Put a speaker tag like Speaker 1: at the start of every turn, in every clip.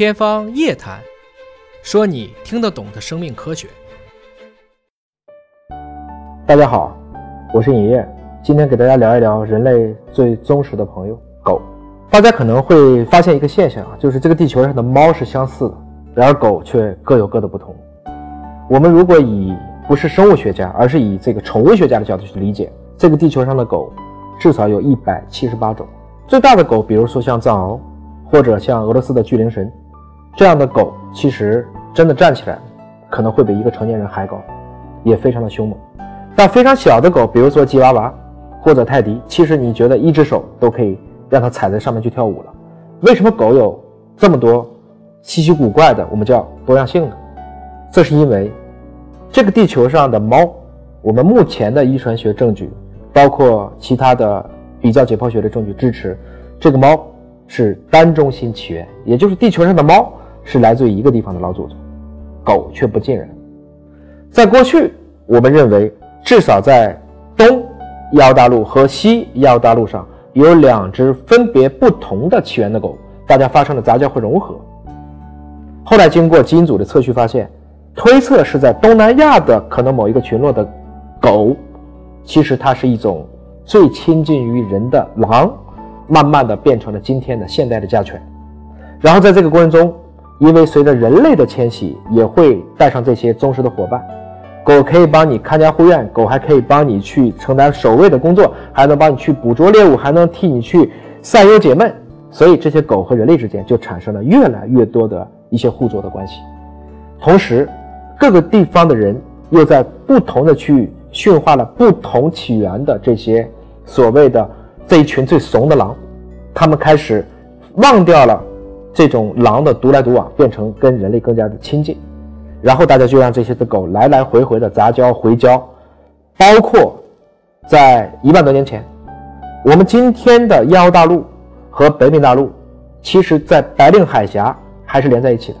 Speaker 1: 天方夜谭，说你听得懂的生命科学。
Speaker 2: 大家好，我是尹烨，今天给大家聊一聊人类最忠实的朋友——狗。大家可能会发现一个现象啊，就是这个地球上的猫是相似的，然而狗却各有各的不同。我们如果以不是生物学家，而是以这个宠物学家的角度去理解，这个地球上的狗至少有一百七十八种。最大的狗，比如说像藏獒，或者像俄罗斯的巨灵神。这样的狗其实真的站起来，可能会比一个成年人还高，也非常的凶猛。但非常小的狗，比如说吉娃娃或者泰迪，其实你觉得一只手都可以让它踩在上面去跳舞了。为什么狗有这么多稀奇古怪的，我们叫多样性呢？这是因为这个地球上的猫，我们目前的遗传学证据，包括其他的比较解剖学的证据支持，这个猫是单中心起源，也就是地球上的猫。是来自于一个地方的老祖宗，狗却不尽然。在过去，我们认为至少在东亚欧大陆和西亚欧大陆上有两只分别不同的起源的狗，大家发生了杂交和融合。后来经过基因组的测序，发现推测是在东南亚的可能某一个群落的狗，其实它是一种最亲近于人的狼，慢慢的变成了今天的现代的家犬。然后在这个过程中，因为随着人类的迁徙，也会带上这些忠实的伙伴。狗可以帮你看家护院，狗还可以帮你去承担守卫的工作，还能帮你去捕捉猎物，还能替你去散忧解闷。所以这些狗和人类之间就产生了越来越多的一些互作的关系。同时，各个地方的人又在不同的区域驯化了不同起源的这些所谓的这一群最怂的狼，他们开始忘掉了。这种狼的独来独往，变成跟人类更加的亲近，然后大家就让这些的狗来来回回的杂交回交，包括在一万多年前，我们今天的亚欧大陆和北美大陆，其实在白令海峡还是连在一起的，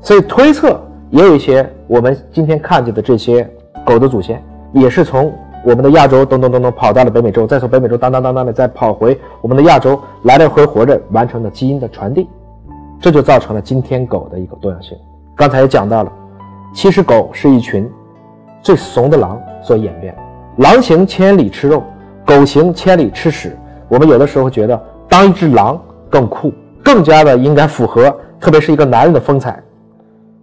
Speaker 2: 所以推测也有一些我们今天看见的这些狗的祖先，也是从我们的亚洲咚咚咚咚跑到了北美洲，再从北美洲当当当当的再跑回我们的亚洲，来来回活着完成了基因的传递。这就造成了今天狗的一个多样性。刚才也讲到了，其实狗是一群最怂的狼所演变。狼行千里吃肉，狗行千里吃屎。我们有的时候觉得当一只狼更酷，更加的应该符合，特别是一个男人的风采。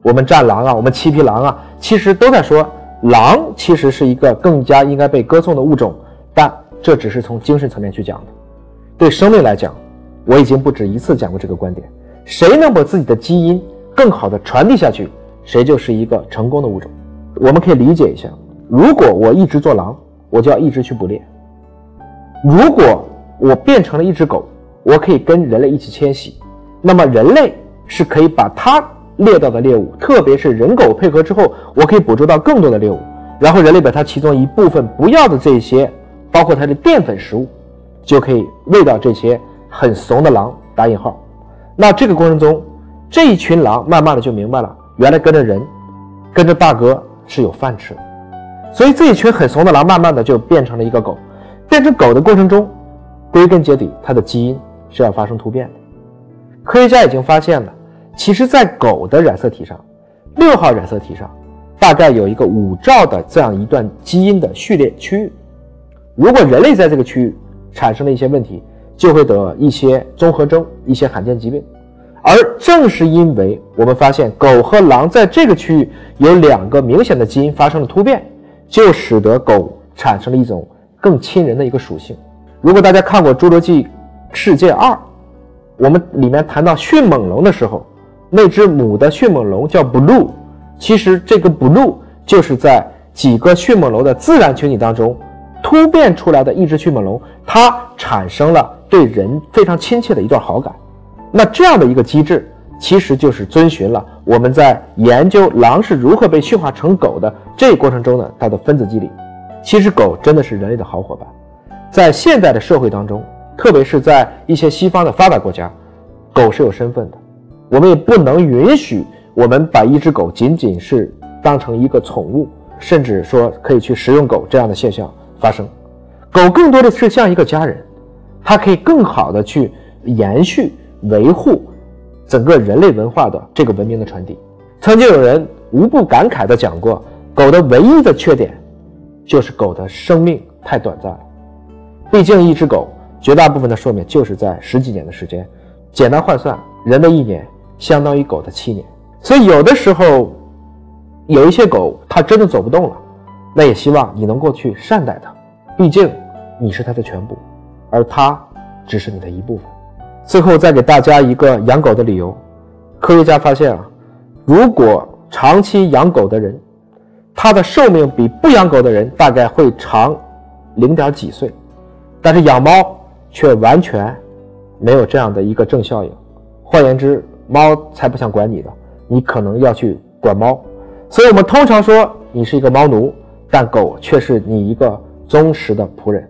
Speaker 2: 我们战狼啊，我们七匹狼啊，其实都在说狼其实是一个更加应该被歌颂的物种。但这只是从精神层面去讲的。对生命来讲，我已经不止一次讲过这个观点。谁能把自己的基因更好的传递下去，谁就是一个成功的物种。我们可以理解一下：如果我一直做狼，我就要一直去捕猎；如果我变成了一只狗，我可以跟人类一起迁徙，那么人类是可以把它猎到的猎物，特别是人狗配合之后，我可以捕捉到更多的猎物，然后人类把它其中一部分不要的这些，包括它的淀粉食物，就可以喂到这些很怂的狼（打引号）。那这个过程中，这一群狼慢慢的就明白了，原来跟着人，跟着大哥是有饭吃的。所以这一群很怂的狼，慢慢的就变成了一个狗。变成狗的过程中，归根结底，它的基因是要发生突变的。科学家已经发现了，其实，在狗的染色体上，六号染色体上，大概有一个五兆的这样一段基因的序列区域。如果人类在这个区域产生了一些问题，就会得一些综合征、一些罕见疾病，而正是因为我们发现狗和狼在这个区域有两个明显的基因发生了突变，就使得狗产生了一种更亲人的一个属性。如果大家看过《侏罗纪世界二》，我们里面谈到迅猛龙的时候，那只母的迅猛龙叫 Blue，其实这个 Blue 就是在几个迅猛龙的自然群体当中突变出来的一只迅猛龙，它产生了。对人非常亲切的一段好感，那这样的一个机制，其实就是遵循了我们在研究狼是如何被驯化成狗的这个过程中呢，它的分子机理。其实狗真的是人类的好伙伴，在现代的社会当中，特别是在一些西方的发达国家，狗是有身份的。我们也不能允许我们把一只狗仅仅是当成一个宠物，甚至说可以去食用狗这样的现象发生。狗更多的是像一个家人。它可以更好的去延续、维护整个人类文化的这个文明的传递。曾经有人无不感慨地讲过，狗的唯一的缺点就是狗的生命太短暂了。毕竟一只狗绝大部分的寿命就是在十几年的时间，简单换算，人的一年相当于狗的七年。所以有的时候，有一些狗它真的走不动了，那也希望你能够去善待它，毕竟你是它的全部，而它只是你的一部分。最后再给大家一个养狗的理由，科学家发现啊，如果长期养狗的人，他的寿命比不养狗的人大概会长零点几岁，但是养猫却完全没有这样的一个正效应。换言之，猫才不想管你的，你可能要去管猫。所以我们通常说你是一个猫奴，但狗却是你一个忠实的仆人。